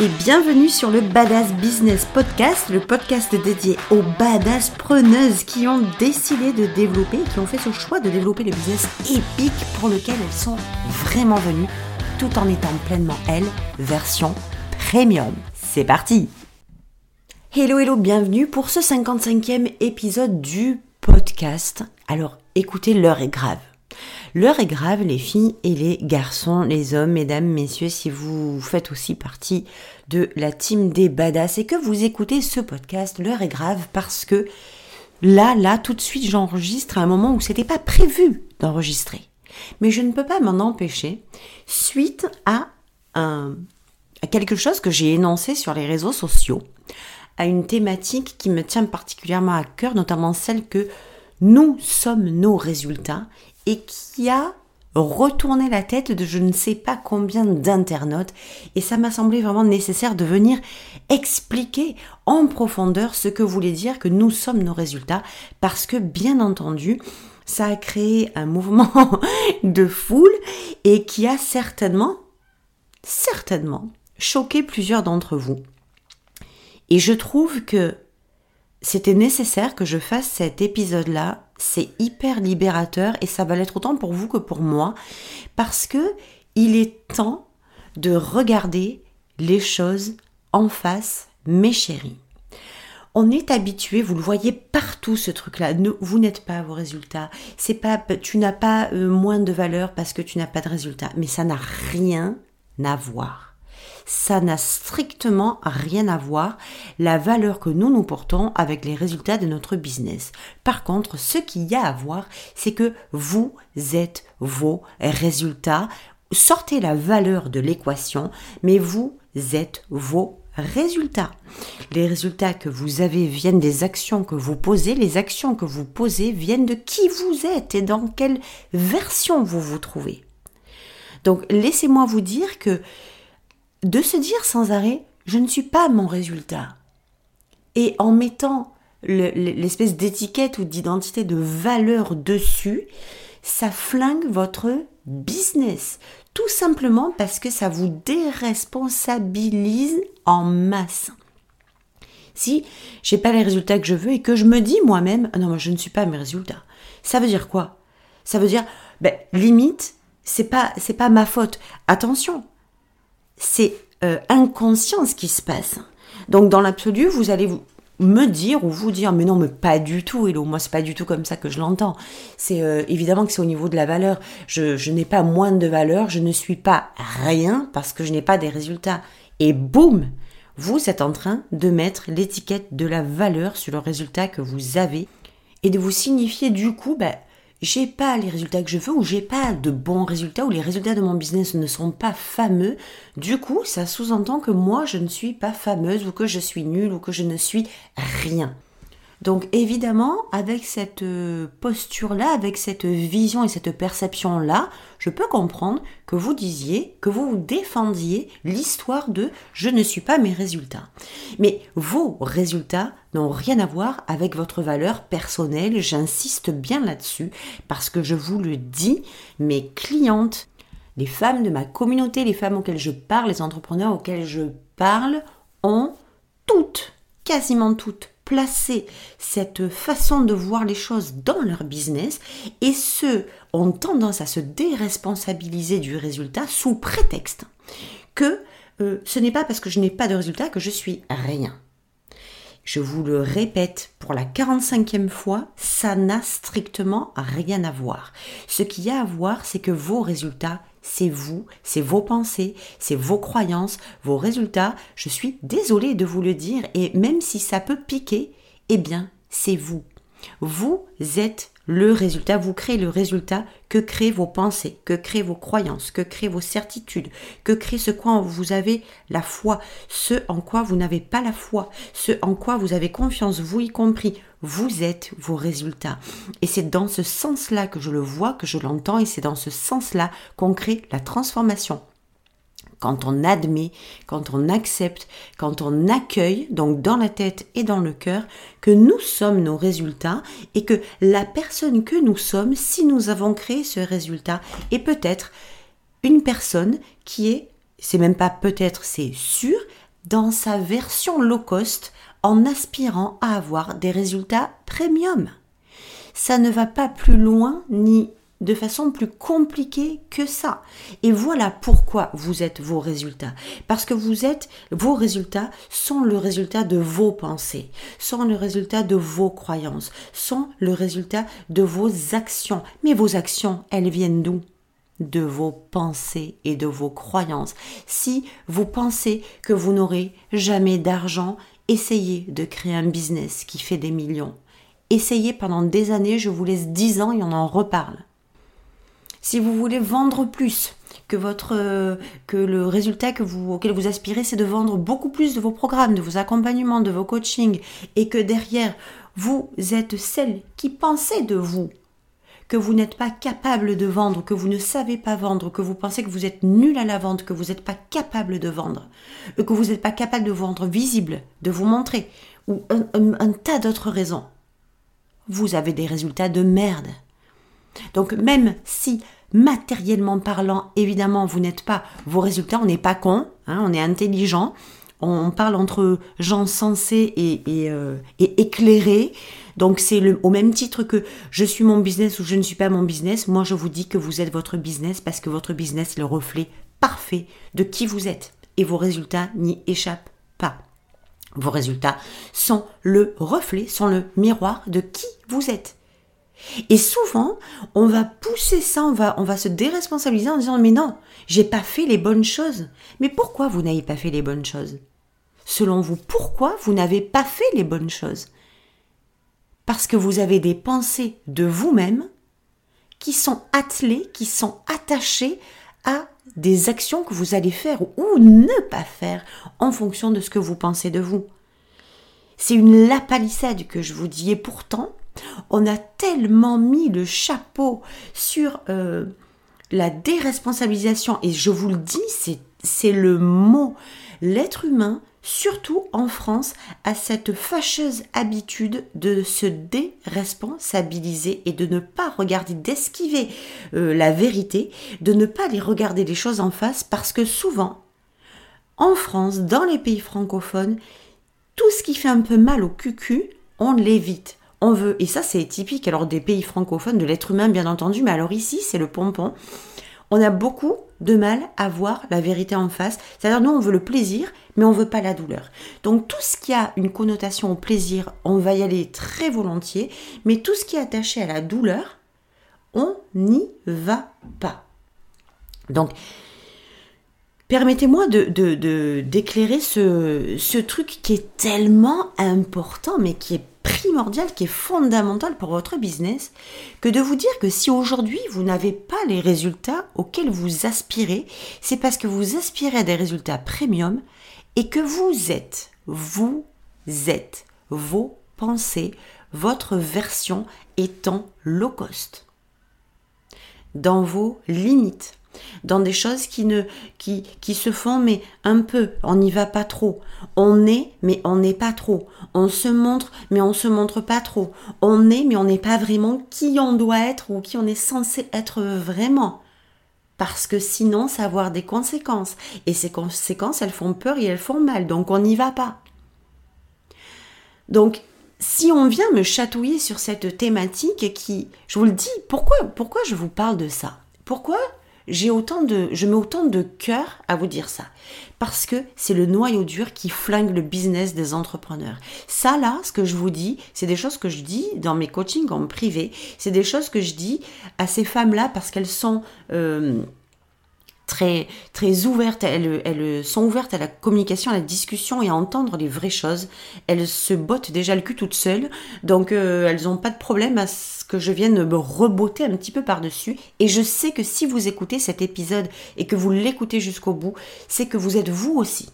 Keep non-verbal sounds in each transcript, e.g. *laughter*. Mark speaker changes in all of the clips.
Speaker 1: et bienvenue sur le Badass Business Podcast, le podcast dédié aux badass preneuses qui ont décidé de développer, qui ont fait ce choix de développer le business épique pour lequel elles sont vraiment venues, tout en étant pleinement elles, version premium. C'est parti Hello hello, bienvenue pour ce 55e épisode du podcast. Alors écoutez, l'heure est grave. L'heure est grave, les filles et les garçons, les hommes, mesdames, messieurs, si vous faites aussi partie de la team des badass et que vous écoutez ce podcast, l'heure est grave parce que là, là, tout de suite, j'enregistre à un moment où c'était pas prévu d'enregistrer. Mais je ne peux pas m'en empêcher suite à quelque chose que j'ai énoncé sur les réseaux sociaux, à une thématique qui me tient particulièrement à cœur, notamment celle que nous sommes nos résultats et qui a retourné la tête de je ne sais pas combien d'internautes et ça m'a semblé vraiment nécessaire de venir expliquer en profondeur ce que voulait dire que nous sommes nos résultats parce que bien entendu ça a créé un mouvement *laughs* de foule et qui a certainement certainement choqué plusieurs d'entre vous. Et je trouve que c'était nécessaire que je fasse cet épisode-là. C'est hyper libérateur et ça va l'être autant pour vous que pour moi parce que il est temps de regarder les choses en face, mes chéris. On est habitué, vous le voyez partout ce truc-là. Vous n'êtes pas à vos résultats. C'est pas, tu n'as pas euh, moins de valeur parce que tu n'as pas de résultats. Mais ça n'a rien à voir ça n'a strictement rien à voir la valeur que nous nous portons avec les résultats de notre business. Par contre, ce qu'il y a à voir, c'est que vous êtes vos résultats. Sortez la valeur de l'équation, mais vous êtes vos résultats. Les résultats que vous avez viennent des actions que vous posez. Les actions que vous posez viennent de qui vous êtes et dans quelle version vous vous trouvez. Donc laissez-moi vous dire que de se dire sans arrêt, je ne suis pas mon résultat. Et en mettant l'espèce d'étiquette ou d'identité de valeur dessus, ça flingue votre business. Tout simplement parce que ça vous déresponsabilise en masse. Si j'ai pas les résultats que je veux et que je me dis moi-même, non, moi je ne suis pas mes résultats. Ça veut dire quoi? Ça veut dire, ben, limite, c'est pas, c'est pas ma faute. Attention, c'est euh, inconscient ce qui se passe. Donc dans l'absolu, vous allez vous, me dire ou vous dire mais non mais pas du tout Hello. Moi c'est pas du tout comme ça que je l'entends. C'est euh, évidemment que c'est au niveau de la valeur. Je, n'ai pas moins de valeur je ne suis pas rien parce que je n'ai pas des résultats. Et boum! Vous êtes en train de mettre l'étiquette de la valeur sur le résultat que vous avez et de vous signifier du coup ben, j'ai pas les résultats que je veux ou j'ai pas de bons résultats ou les résultats de mon business ne sont pas fameux, du coup, ça sous-entend que moi je ne suis pas fameuse ou que je suis nulle ou que je ne suis rien. Donc évidemment, avec cette euh, posture-là, avec cette vision et cette perception-là, je peux comprendre que vous disiez, que vous défendiez l'histoire de je ne suis pas mes résultats. Mais vos résultats n'ont rien à voir avec votre valeur personnelle, j'insiste bien là-dessus, parce que je vous le dis, mes clientes, les femmes de ma communauté, les femmes auxquelles je parle, les entrepreneurs auxquels je parle, ont toutes, quasiment toutes, placer cette façon de voir les choses dans leur business et ceux ont tendance à se déresponsabiliser du résultat sous prétexte que euh, ce n'est pas parce que je n'ai pas de résultat que je suis rien. Je vous le répète pour la 45e fois, ça n'a strictement rien à voir. Ce qu'il y a à voir, c'est que vos résultats, c'est vous, c'est vos pensées, c'est vos croyances, vos résultats. Je suis désolée de vous le dire et même si ça peut piquer, eh bien, c'est vous. Vous êtes le résultat, vous créez le résultat que créent vos pensées, que créent vos croyances, que créent vos certitudes, que crée ce quoi vous avez la foi, ce en quoi vous n'avez pas la foi, ce en quoi vous avez confiance, vous y compris. Vous êtes vos résultats. Et c'est dans ce sens-là que je le vois, que je l'entends, et c'est dans ce sens-là qu'on crée la transformation quand on admet, quand on accepte, quand on accueille, donc dans la tête et dans le cœur, que nous sommes nos résultats et que la personne que nous sommes, si nous avons créé ce résultat, est peut-être une personne qui est, c'est même pas peut-être, c'est sûr, dans sa version low cost en aspirant à avoir des résultats premium. Ça ne va pas plus loin ni de façon plus compliquée que ça. Et voilà pourquoi vous êtes vos résultats. Parce que vous êtes, vos résultats sont le résultat de vos pensées, sont le résultat de vos croyances, sont le résultat de vos actions. Mais vos actions, elles viennent d'où? De vos pensées et de vos croyances. Si vous pensez que vous n'aurez jamais d'argent, essayez de créer un business qui fait des millions. Essayez pendant des années, je vous laisse 10 ans et on en reparle. Si vous voulez vendre plus, que que le résultat que vous, auquel vous aspirez, c'est de vendre beaucoup plus de vos programmes, de vos accompagnements, de vos coachings, et que derrière vous êtes celle qui pensait de vous. Que vous n'êtes pas capable de vendre, que vous ne savez pas vendre, que vous pensez que vous êtes nul à la vente, que vous n'êtes pas capable de vendre, euh, que vous n'êtes pas capable de vendre visible, de vous montrer, ou un tas d'autres raisons, vous avez des résultats de merde. Donc même si matériellement parlant, évidemment, vous n'êtes pas vos résultats, on n'est pas con, hein, on est intelligent, on parle entre gens sensés et, euh, éclairés. Donc c'est au même titre que je suis mon business ou je ne suis pas mon business. Moi je vous dis que vous êtes votre business parce que votre business est le reflet parfait de qui vous êtes et vos résultats n'y échappent pas. Vos résultats sont le reflet, sont le miroir de qui vous êtes. Et souvent, on va pousser ça, on va, on va se déresponsabiliser en disant mais non, j'ai pas fait les bonnes choses. Mais pourquoi vous n'avez pas fait les bonnes choses? Selon vous, pourquoi vous n'avez pas fait les bonnes choses? Parce que vous avez des pensées de vous-même qui sont attelées, qui sont attachées à des actions que vous allez faire ou ne pas faire en fonction de ce que vous pensez de vous. C'est une lapalissade que je vous dis et pourtant, on a tellement mis le chapeau sur euh, la déresponsabilisation, et je vous le dis, c'est le mot. L'être humain, surtout en France, a cette fâcheuse habitude de se déresponsabiliser et de ne pas regarder, d'esquiver euh, la vérité, de ne pas les regarder les choses en face, parce que souvent, en France, dans les pays francophones, tout ce qui fait un peu mal au cucu, on l'évite on veut, et ça c'est typique alors des pays francophones, de l'être humain bien entendu, mais alors ici c'est le pompon, on a beaucoup de mal à voir la vérité en face. C'est-à-dire nous on veut le plaisir, mais on veut pas la douleur. Donc tout ce qui a une connotation au plaisir, on va y aller très volontiers, mais tout ce qui est attaché à la douleur, on n'y va pas. Donc Permettez-moi de, d'éclairer ce, ce truc qui est tellement important, mais qui est primordial, qui est fondamental pour votre business, que de vous dire que si aujourd'hui vous n'avez pas les résultats auxquels vous aspirez, c'est parce que vous aspirez à des résultats premium et que vous êtes, vous êtes vos pensées, votre version étant low cost. Dans vos limites dans des choses qui ne qui, qui se font mais un peu, on n'y va pas trop. On est mais on n'est pas trop. On se montre mais on se montre pas trop. On est mais on n'est pas vraiment qui on doit être ou qui on est censé être vraiment. Parce que sinon ça va avoir des conséquences et ces conséquences elles font peur et elles font mal donc on n'y va pas. Donc si on vient me chatouiller sur cette thématique qui, je vous le dis, pourquoi, pourquoi je vous parle de ça? Pourquoi j'ai autant de, je mets autant de cœur à vous dire ça. Parce que c'est le noyau dur qui flingue le business des entrepreneurs. Ça, là, ce que je vous dis, c'est des choses que je dis dans mes coachings en privé. C'est des choses que je dis à ces femmes-là parce qu'elles sont, euh, très, ouvertes, elles, sont ouvertes à la communication, à la discussion et à entendre les vraies choses. Elles se bottent déjà le cul toutes seules, donc euh, elles n'ont pas de problème à ce que je vienne me rebotter un petit peu par-dessus. Et je sais que si vous écoutez cet épisode et que vous l'écoutez jusqu'au bout, c'est que vous êtes vous aussi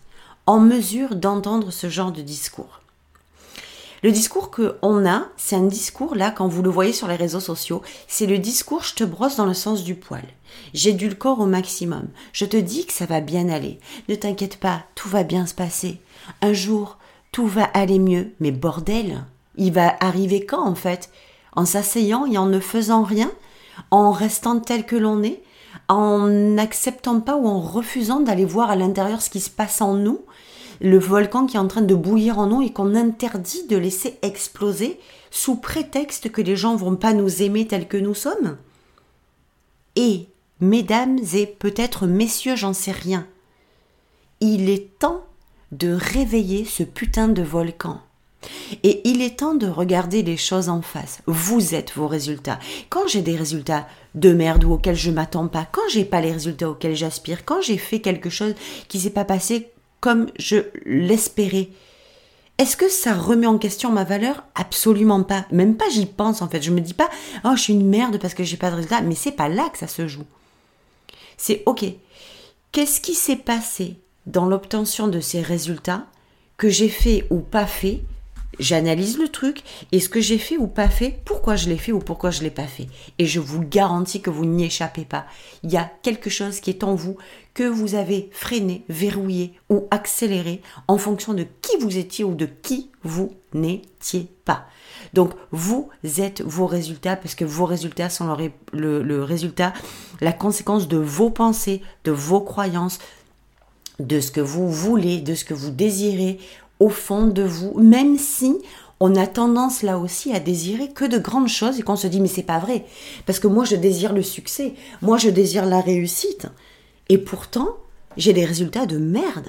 Speaker 1: en mesure d'entendre ce genre de discours. Le discours qu'on a, c'est un discours là, quand vous le voyez sur les réseaux sociaux, c'est le discours je te brosse dans le sens du poil. J'ai du corps au maximum. Je te dis que ça va bien aller. Ne t'inquiète pas, tout va bien se passer. Un jour, tout va aller mieux. Mais bordel, il va arriver quand en fait? En s'asseyant et en ne faisant rien? En restant tel que l'on est? En n'acceptant pas ou en refusant d'aller voir à l'intérieur ce qui se passe en nous? Le volcan qui est en train de bouillir en nous et qu'on interdit de laisser exploser sous prétexte que les gens vont pas nous aimer tels que nous sommes Et, mesdames et peut-être messieurs, j'en sais rien, il est temps de réveiller ce putain de volcan. Et il est temps de regarder les choses en face. Vous êtes vos résultats. Quand j'ai des résultats de merde ou auxquels je m'attends pas, quand j'ai pas les résultats auxquels j'aspire, quand j'ai fait quelque chose qui s'est pas passé comme je l'espérais, est-ce que ça remet en question ma valeur? Absolument pas. Même pas j'y pense en fait. Je me dis pas "Oh, je suis une merde parce que j'ai pas de résultats", mais c'est pas là que ça se joue. C'est OK. Qu'est-ce qui s'est passé dans l'obtention de ces résultats que j'ai fait ou pas fait J'analyse le truc et ce que j'ai fait ou pas fait, pourquoi je l'ai fait ou pourquoi je l'ai pas fait. Et je vous garantis que vous n'y échappez pas. Il y a quelque chose qui est en vous que vous avez freiné, verrouillé ou accéléré en fonction de qui vous étiez ou de qui vous n'étiez pas. Donc vous êtes vos résultats parce que vos résultats sont le résultat, la conséquence de vos pensées, de vos croyances, de ce que vous voulez, de ce que vous désirez au fond de vous, même si on a tendance là aussi à désirer que de grandes choses et qu'on se dit mais c'est pas vrai. Parce que moi je désire le succès, moi je désire la réussite. Et pourtant j'ai des résultats de merde.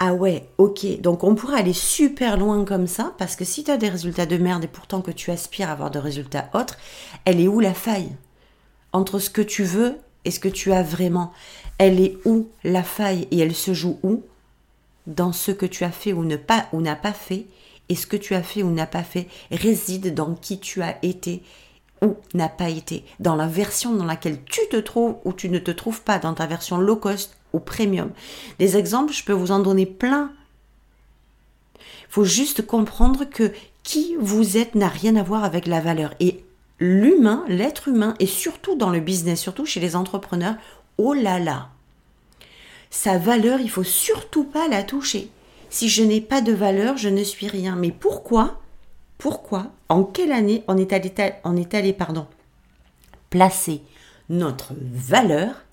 Speaker 1: Ah ouais, ok, donc on pourrait aller super loin comme ça parce que si tu as des résultats de merde et pourtant que tu aspires à avoir de résultats autres, elle est où la faille? Entre ce que tu veux et ce que tu as vraiment. Elle est où la faille et elle se joue où? Dans ce que tu as fait ou ne pas ou pas fait et ce que tu as fait ou n'a pas fait réside dans qui tu as été ou n'a pas été, dans la version dans laquelle tu te trouves ou tu ne te trouves pas, dans ta version low cost ou premium. Des exemples, je peux vous en donner plein. Il faut juste comprendre que qui vous êtes n'a rien à voir avec la valeur. Et l'humain, l'être humain, et surtout dans le business, surtout chez les entrepreneurs, oh là là, sa valeur, il faut surtout pas la toucher. Si je n'ai pas de valeur, je ne suis rien. Mais pourquoi Pourquoi En quelle année on est allé, on est allé pardon, placer notre valeur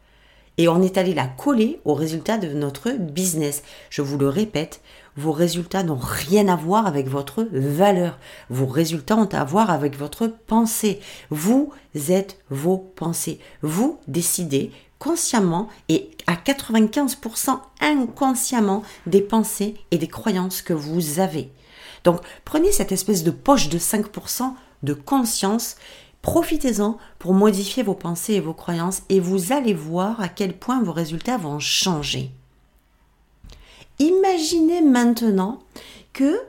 Speaker 1: et on est allé la coller au résultat de notre business? Je vous le répète, vos résultats n'ont rien à voir avec votre valeur. Vos résultats ont à voir avec votre pensée. Vous êtes vos pensées. Vous décidez consciemment et à 95% inconsciemment des pensées et des croyances que vous avez. Donc prenez cette espèce de poche de 5% de conscience, profitez-en pour modifier vos pensées et vos croyances et vous allez voir à quel point vos résultats vont changer. Imaginez maintenant que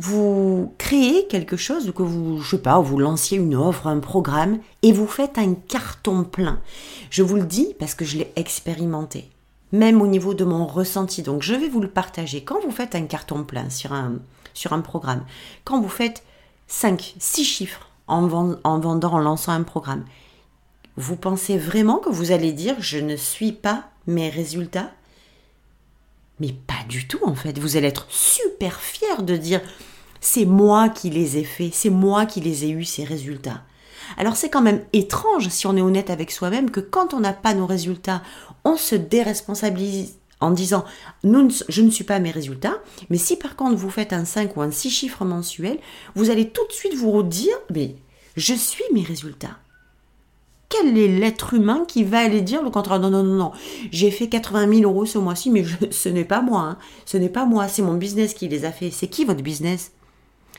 Speaker 1: vous créez quelque chose, que vous, je sais pas, vous lanciez une offre, un programme, et vous faites un carton plein. Je vous le dis parce que je l'ai expérimenté, même au niveau de mon ressenti. Donc je vais vous le partager. Quand vous faites un carton plein sur un, sur un programme, quand vous faites 5, 6 chiffres en, en vendant, en lançant un programme, vous pensez vraiment que vous allez dire je ne suis pas mes résultats? Mais pas du tout en fait. Vous allez être super fier de dire c'est moi qui les ai faits, c'est moi qui les ai eus ces résultats. Alors c'est quand même étrange si on est honnête avec soi-même que quand on n'a pas nos résultats, on se déresponsabilise en disant je ne suis pas mes résultats, mais si par contre vous faites un 5 ou un 6 chiffres mensuels, vous allez tout de suite vous dire mais je suis mes résultats quel est l'être humain qui va aller dire le contraire? Non, non, non, non. J'ai fait 80 000 euros ce mois-ci, mais ce n'est pas moi. Hein. Ce n'est pas moi. C'est mon business qui les a fait. C'est qui votre business?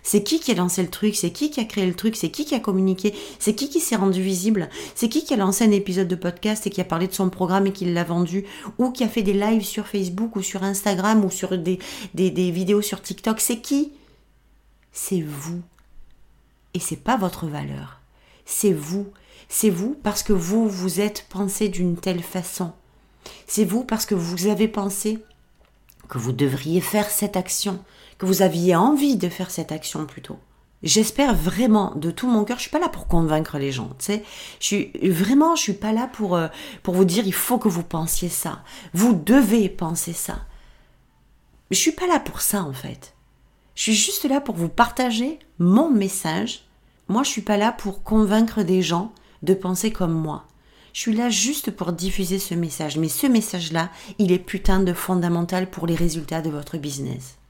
Speaker 1: C'est qui qui a lancé le truc? C'est qui qui a créé le truc? C'est qui qui a communiqué? C'est qui qui s'est rendu visible? C'est qui qui a lancé un épisode de podcast et qui a parlé de son programme et qui l'a vendu? Ou qui a fait des lives sur Facebook ou sur Instagram ou sur des, des, des vidéos sur TikTok? C'est qui? C'est vous. Et c'est pas votre valeur. C'est vous. C'est vous parce que vous vous êtes pensé d'une telle façon. C'est vous parce que vous avez pensé que vous devriez faire cette action, que vous aviez envie de faire cette action plutôt. J'espère vraiment de tout mon cœur, je suis pas là pour convaincre les gens, tu sais. Je suis vraiment, je suis pas là pour euh, pour vous dire il faut que vous pensiez ça. Vous devez penser ça. Je suis pas là pour ça en fait. Je suis juste là pour vous partager mon message. Moi, je suis pas là pour convaincre des gens de penser comme moi. Je suis là juste pour diffuser ce message. Mais ce message-là, il est putain de fondamental pour les résultats de votre business.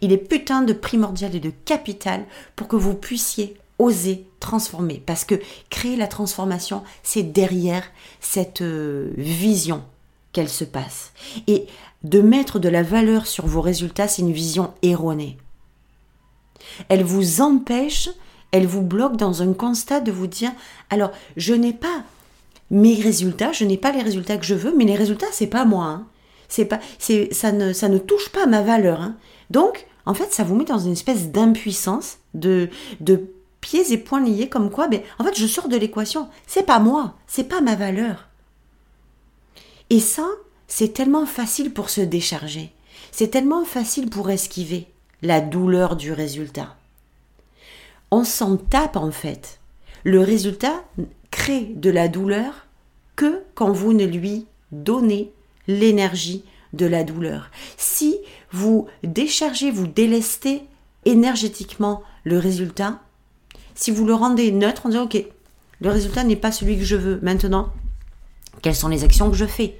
Speaker 1: Il est putain de primordial et de capital pour que vous puissiez oser transformer. Parce que créer la transformation, c'est derrière cette euh, vision qu'elle se passe. Et de mettre de la valeur sur vos résultats, c'est une vision erronée. Elle vous empêche, elle vous bloque dans un constat de vous dire, alors je n'ai pas mes résultats, je n'ai pas les résultats que je veux, mais les résultats, c'est pas moi. Hein. C'est pas, c'est, ça ne, ça ne touche pas ma valeur. Hein. Donc, en fait, ça vous met dans une espèce d'impuissance, de, de pieds et poings liés, comme quoi, ben, en fait, je sors de l'équation. C'est pas moi, c'est pas ma valeur. Et ça, c'est tellement facile pour se décharger. C'est tellement facile pour esquiver la douleur du résultat. On s'en tape en fait. Le résultat crée de la douleur que quand vous ne lui donnez l'énergie de la douleur. Si vous déchargez, vous délestez énergétiquement le résultat, si vous le rendez neutre en disant ok, le résultat n'est pas celui que je veux maintenant, quelles sont les actions que je fais?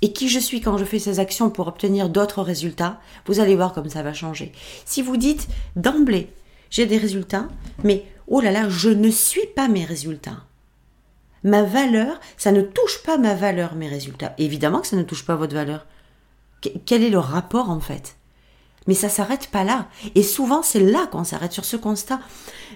Speaker 1: Et qui je suis quand je fais ces actions pour obtenir d'autres résultats, vous allez voir comme ça va changer. Si vous dites d'emblée, j'ai des résultats, mais oh là là, je ne suis pas mes résultats. Ma valeur, ça ne touche pas ma valeur, mes résultats. Évidemment que ça ne touche pas votre valeur. Quel est le rapport en fait? Mais ça s'arrête pas là. Et souvent, c'est là qu'on s'arrête sur ce constat.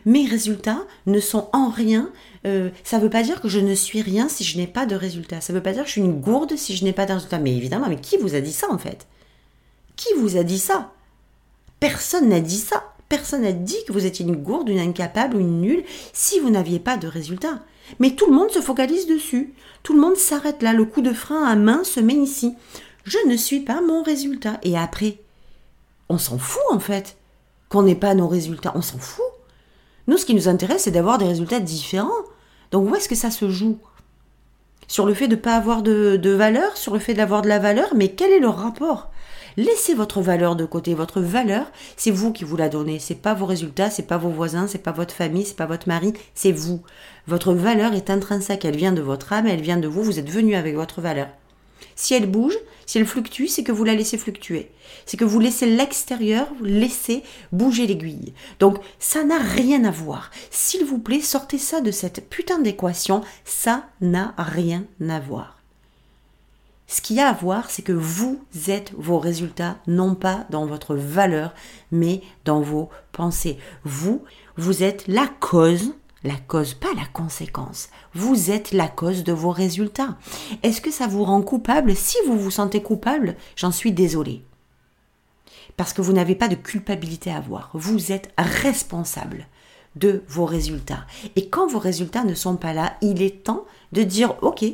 Speaker 1: Mes résultats ne sont en rien. Euh, ça ne veut pas dire que je ne suis rien si je n'ai pas de résultats. Ça ne veut pas dire que je suis une gourde si je n'ai pas de résultats. Mais évidemment, mais qui vous a dit ça en fait? Qui vous a dit ça? Personne n'a dit ça. Personne n'a dit que vous étiez une gourde, une incapable ou une nulle si vous n'aviez pas de résultats. Mais tout le monde se focalise dessus. Tout le monde s'arrête là. Le coup de frein à main se met ici. Je ne suis pas mon résultat. Et après, on s'en fout en fait qu'on n'ait pas nos résultats. On s'en fout. Nous, ce qui nous intéresse, c'est d'avoir des résultats différents. Donc où est-ce que ça se joue? Sur le fait de ne pas avoir de, de valeur, sur le fait d'avoir de la valeur, mais quel est le rapport? Laissez votre valeur de côté. Votre valeur, c'est vous qui vous la donnez. C'est pas vos résultats, c'est pas vos voisins, c'est pas votre famille, c'est pas votre mari, c'est vous. Votre valeur est intrinsèque. Elle vient de votre âme, elle vient de vous. Vous êtes venu avec votre valeur. Si elle bouge, si elle fluctue, c'est que vous la laissez fluctuer. C'est que vous laissez l'extérieur, vous laissez bouger l'aiguille. Donc ça n'a rien à voir. S'il vous plaît, sortez ça de cette putain d'équation. Ça n'a rien à voir. Ce qu'il y a à voir, c'est que vous êtes vos résultats, non pas dans votre valeur, mais dans vos pensées. Vous, vous êtes la cause la cause, pas la conséquence. Vous êtes la cause de vos résultats. Est-ce que ça vous rend coupable Si vous vous sentez coupable, j'en suis désolée. Parce que vous n'avez pas de culpabilité à avoir. Vous êtes responsable de vos résultats. Et quand vos résultats ne sont pas là, il est temps de dire, OK,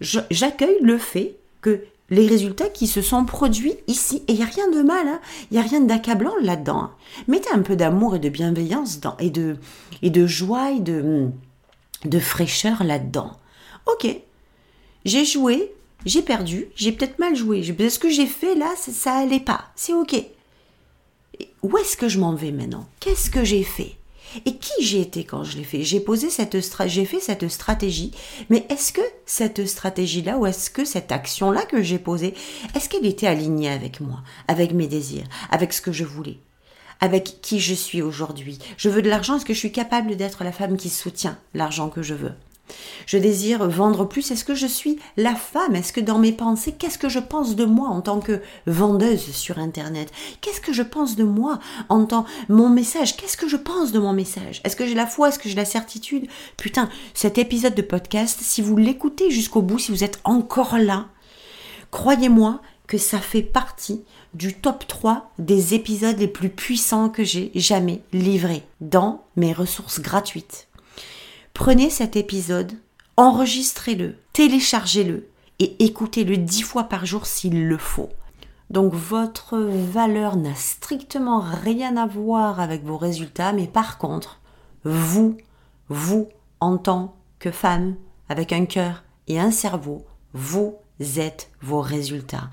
Speaker 1: j'accueille le fait que les résultats qui se sont produits ici. Et il n'y a rien de mal, hein. il n'y a rien d'accablant là-dedans. Hein. Mettez un peu d'amour et de bienveillance et, de, et de joie et de, de fraîcheur là-dedans. Ok, j'ai joué, j'ai perdu, j'ai peut-être mal joué. Ce que j'ai fait là, ça, ça pas. C'est ok. Où est-ce que je m'en vais maintenant? Qu'est-ce que j'ai fait? Et qui j'ai été quand je l'ai fait? J'ai posé cette j'ai fait cette stratégie, mais est-ce que cette stratégie-là ou est-ce que cette action-là que j'ai posée, est-ce qu'elle était alignée avec moi, avec mes désirs, avec ce que je voulais avec qui je suis aujourd'hui? Je veux de l'argent, est-ce que je suis capable d'être la femme qui soutient l'argent que je veux? Je désire vendre plus. Est-ce que je suis la femme? Est-ce que dans mes pensées, qu'est-ce que je pense de moi en tant que vendeuse sur Internet? Qu'est-ce que je pense de moi en tant mon message? Qu'est-ce que je pense de mon message? Est-ce que j'ai la foi? Est-ce que j'ai la certitude? Putain, cet épisode de podcast, si vous l'écoutez jusqu'au bout, si vous êtes encore là, croyez-moi que ça fait partie du top 3 des épisodes les plus puissants que j'ai jamais livrés dans mes ressources gratuites. Prenez cet épisode, enregistrez-le, téléchargez-le et écoutez-le dix fois par jour s'il le faut. Donc votre valeur n'a strictement rien à voir avec vos résultats, mais par contre, vous, vous, en tant que femme, avec un cœur et un cerveau, vous êtes vos résultats.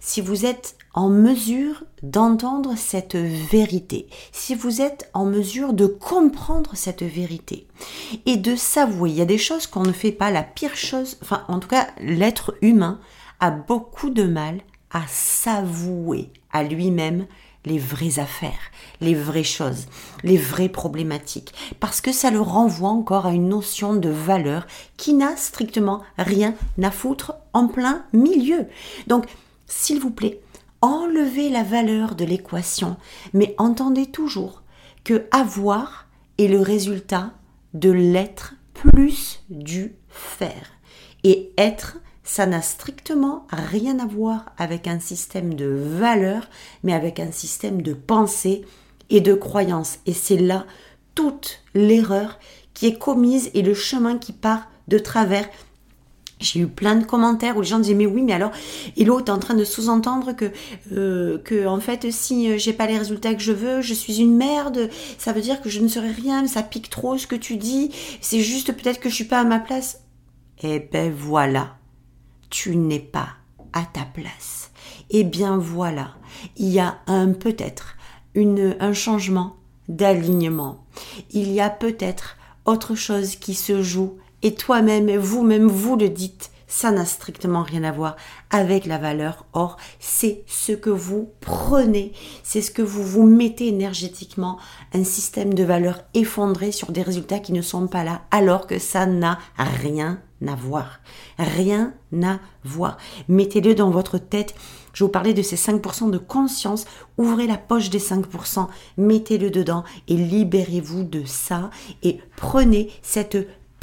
Speaker 1: Si vous êtes en mesure d'entendre cette vérité, si vous êtes en mesure de comprendre cette vérité et de s'avouer, il y a des choses qu'on ne fait pas, la pire chose, enfin en tout cas l'être humain a beaucoup de mal à s'avouer à lui-même les vraies affaires, les vraies choses, les vraies problématiques, parce que ça le renvoie encore à une notion de valeur qui n'a strictement rien à foutre en plein milieu. Donc, s'il vous plaît, enlevez la valeur de l'équation, mais entendez toujours que avoir est le résultat de l'être plus du faire. Et être ça n'a strictement rien à voir avec un système de valeurs, mais avec un système de pensée et de croyance. Et c'est là toute l'erreur qui est commise et le chemin qui part de travers. J'ai eu plein de commentaires où les gens disaient mais oui mais alors l'autre est en train de sous-entendre que euh, en fait si j'ai pas les résultats que je veux je suis une merde ça veut dire que je ne serai rien ça pique trop ce que tu dis c'est juste peut-être que je suis pas à ma place eh ben voilà tu n'es pas à ta place. Eh bien voilà, il y a un peut-être un changement d'alignement. Il y a peut-être autre chose qui se joue et toi-même, vous-même, vous le dites, ça n'a strictement rien à voir avec la valeur. Or, c'est ce que vous prenez, c'est ce que vous vous mettez énergétiquement, un système de valeur effondré sur des résultats qui ne sont pas là, alors que ça n'a rien à voir. Rien à voir. Mettez-le dans votre tête. Je vous parlais de ces 5% de conscience. Ouvrez la poche des 5%, mettez-le dedans et libérez-vous de ça et prenez cette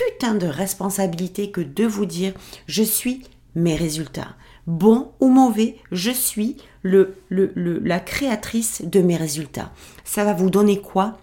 Speaker 1: putain de responsabilité que de vous dire je suis mes résultats. Bon ou mauvais, je suis le, le, la créatrice de mes résultats. Ça va vous donner quoi?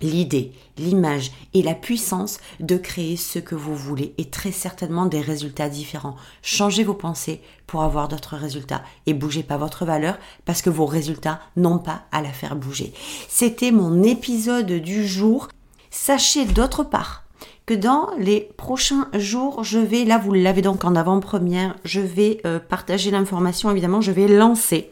Speaker 1: L'idée, l'image et la puissance de créer ce que vous voulez et très certainement des résultats différents. Changez vos pensées pour avoir d'autres résultats et bougez pas votre valeur parce que vos résultats n'ont pas à la faire bouger. C'était mon épisode du jour. Sachez d'autre part que dans les prochains jours, je vais, là vous l'avez donc en avant-première, je vais euh, partager l'information, évidemment, je vais lancer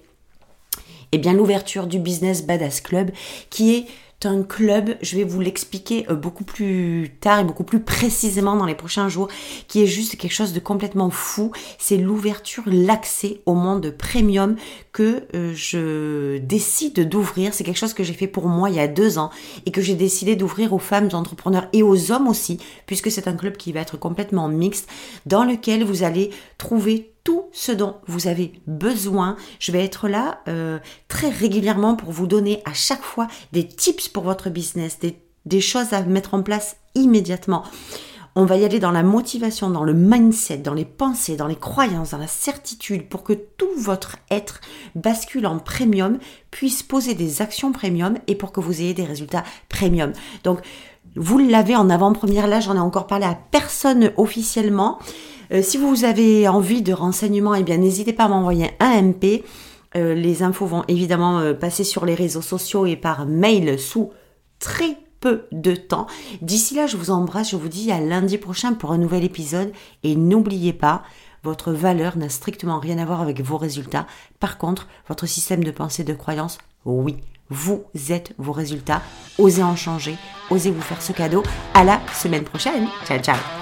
Speaker 1: eh bien l'ouverture du Business Badass Club qui est un club, je vais vous l'expliquer euh, beaucoup plus tard et beaucoup plus précisément dans les prochains jours, qui est juste quelque chose de complètement fou. C'est l'ouverture, l'accès au monde premium que euh, je décide d'ouvrir. C'est quelque chose que j'ai fait pour moi il y a deux ans et que j'ai décidé d'ouvrir aux femmes entrepreneurs et aux hommes aussi, puisque c'est un club qui va être complètement mixte, dans lequel vous allez trouver tout ce dont vous avez besoin. Je vais être là euh, très régulièrement pour vous donner à chaque fois des tips pour votre business, des, choses à mettre en place immédiatement. On va y aller dans la motivation, dans le mindset, dans les pensées, dans les croyances, dans la certitude pour que tout votre être bascule en premium, puisse poser des actions premium et pour que vous ayez des résultats premium. Donc, vous l'avez en avant-première, là j'en ai encore parlé à personne officiellement. Euh, si vous avez envie de renseignements, eh bien n'hésitez pas à m'envoyer un MP. Euh, les infos vont évidemment euh, passer sur les réseaux sociaux et par mail sous très peu de temps. D'ici là, je vous embrasse, je vous dis à lundi prochain pour un nouvel épisode et n'oubliez pas, votre valeur n'a strictement rien à voir avec vos résultats. Par contre, votre système de pensée, de croyance, oui, vous êtes vos résultats. Osez en changer, osez vous faire ce cadeau. À la semaine prochaine. Ciao, ciao.